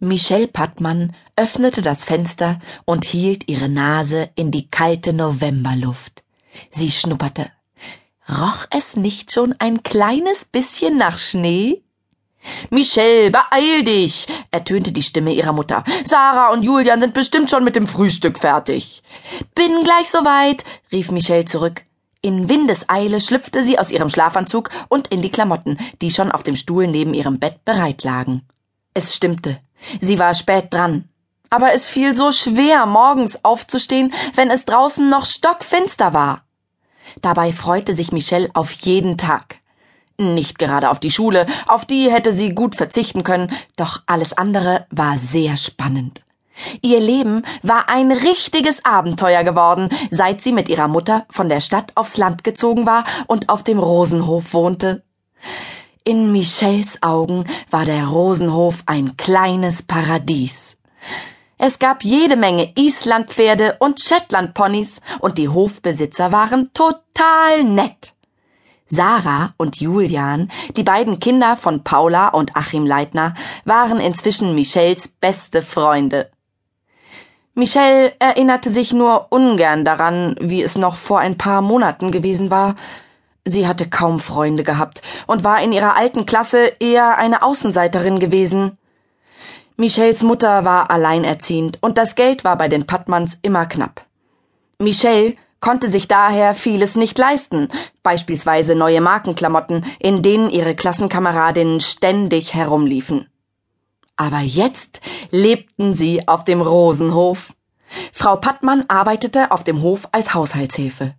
Michelle Pattmann öffnete das Fenster und hielt ihre Nase in die kalte Novemberluft. Sie schnupperte. Roch es nicht schon ein kleines bisschen nach Schnee? Michelle, beeil dich, ertönte die Stimme ihrer Mutter. Sarah und Julian sind bestimmt schon mit dem Frühstück fertig. Bin gleich soweit, rief Michelle zurück. In Windeseile schlüpfte sie aus ihrem Schlafanzug und in die Klamotten, die schon auf dem Stuhl neben ihrem Bett bereit lagen. Es stimmte. Sie war spät dran. Aber es fiel so schwer, morgens aufzustehen, wenn es draußen noch stockfinster war. Dabei freute sich Michelle auf jeden Tag. Nicht gerade auf die Schule, auf die hätte sie gut verzichten können, doch alles andere war sehr spannend. Ihr Leben war ein richtiges Abenteuer geworden, seit sie mit ihrer Mutter von der Stadt aufs Land gezogen war und auf dem Rosenhof wohnte. In Michels Augen war der Rosenhof ein kleines Paradies. Es gab jede Menge Islandpferde und Shetlandponys und die Hofbesitzer waren total nett. Sarah und Julian, die beiden Kinder von Paula und Achim Leitner, waren inzwischen Michels beste Freunde. Michelle erinnerte sich nur ungern daran, wie es noch vor ein paar Monaten gewesen war, Sie hatte kaum Freunde gehabt und war in ihrer alten Klasse eher eine Außenseiterin gewesen. Michelles Mutter war alleinerziehend und das Geld war bei den Pattmanns immer knapp. Michelle konnte sich daher vieles nicht leisten, beispielsweise neue Markenklamotten, in denen ihre Klassenkameradinnen ständig herumliefen. Aber jetzt lebten sie auf dem Rosenhof. Frau Pattmann arbeitete auf dem Hof als Haushaltshilfe.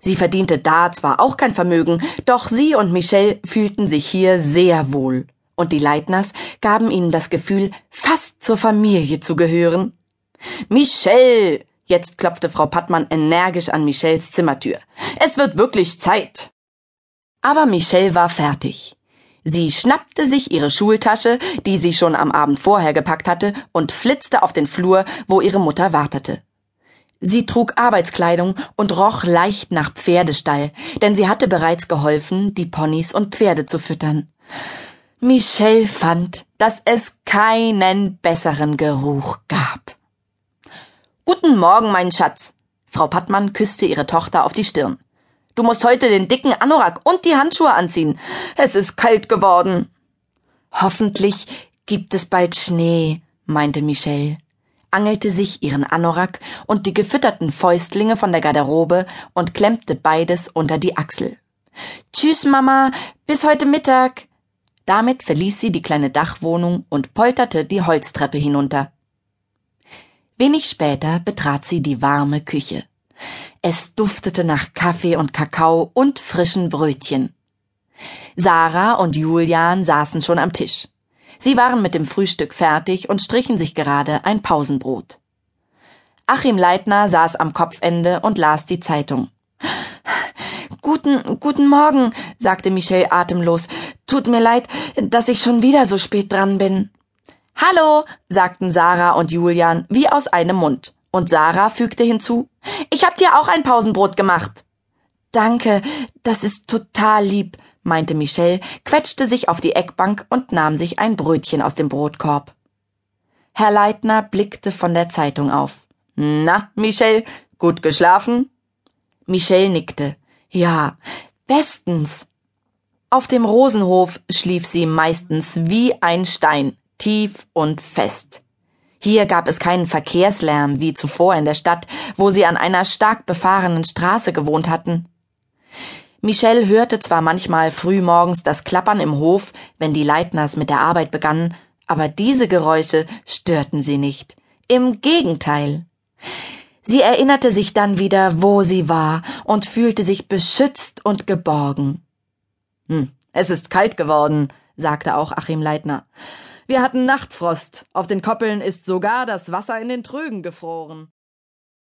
Sie verdiente da zwar auch kein Vermögen, doch sie und Michelle fühlten sich hier sehr wohl. Und die Leitners gaben ihnen das Gefühl, fast zur Familie zu gehören. Michelle! Jetzt klopfte Frau Pattmann energisch an Michelles Zimmertür. Es wird wirklich Zeit. Aber Michelle war fertig. Sie schnappte sich ihre Schultasche, die sie schon am Abend vorher gepackt hatte, und flitzte auf den Flur, wo ihre Mutter wartete. Sie trug Arbeitskleidung und roch leicht nach Pferdestall, denn sie hatte bereits geholfen, die Ponys und Pferde zu füttern. Michelle fand, dass es keinen besseren Geruch gab. Guten Morgen, mein Schatz. Frau Pattmann küsste ihre Tochter auf die Stirn. Du musst heute den dicken Anorak und die Handschuhe anziehen. Es ist kalt geworden. Hoffentlich gibt es bald Schnee, meinte Michelle angelte sich ihren Anorak und die gefütterten Fäustlinge von der Garderobe und klemmte beides unter die Achsel. Tschüss, Mama, bis heute Mittag. Damit verließ sie die kleine Dachwohnung und polterte die Holztreppe hinunter. Wenig später betrat sie die warme Küche. Es duftete nach Kaffee und Kakao und frischen Brötchen. Sarah und Julian saßen schon am Tisch. Sie waren mit dem Frühstück fertig und strichen sich gerade ein Pausenbrot. Achim Leitner saß am Kopfende und las die Zeitung. Guten, guten Morgen, sagte Michelle atemlos. Tut mir leid, dass ich schon wieder so spät dran bin. Hallo, sagten Sarah und Julian wie aus einem Mund. Und Sarah fügte hinzu, ich hab dir auch ein Pausenbrot gemacht. Danke, das ist total lieb, meinte Michelle, quetschte sich auf die Eckbank und nahm sich ein Brötchen aus dem Brotkorb. Herr Leitner blickte von der Zeitung auf. Na, Michelle, gut geschlafen? Michelle nickte. Ja, bestens. Auf dem Rosenhof schlief sie meistens wie ein Stein, tief und fest. Hier gab es keinen Verkehrslärm wie zuvor in der Stadt, wo sie an einer stark befahrenen Straße gewohnt hatten. Michelle hörte zwar manchmal frühmorgens das Klappern im Hof, wenn die Leitners mit der Arbeit begannen, aber diese Geräusche störten sie nicht. Im Gegenteil. Sie erinnerte sich dann wieder, wo sie war, und fühlte sich beschützt und geborgen. Hm, es ist kalt geworden, sagte auch Achim Leitner. Wir hatten Nachtfrost. Auf den Koppeln ist sogar das Wasser in den Trögen gefroren.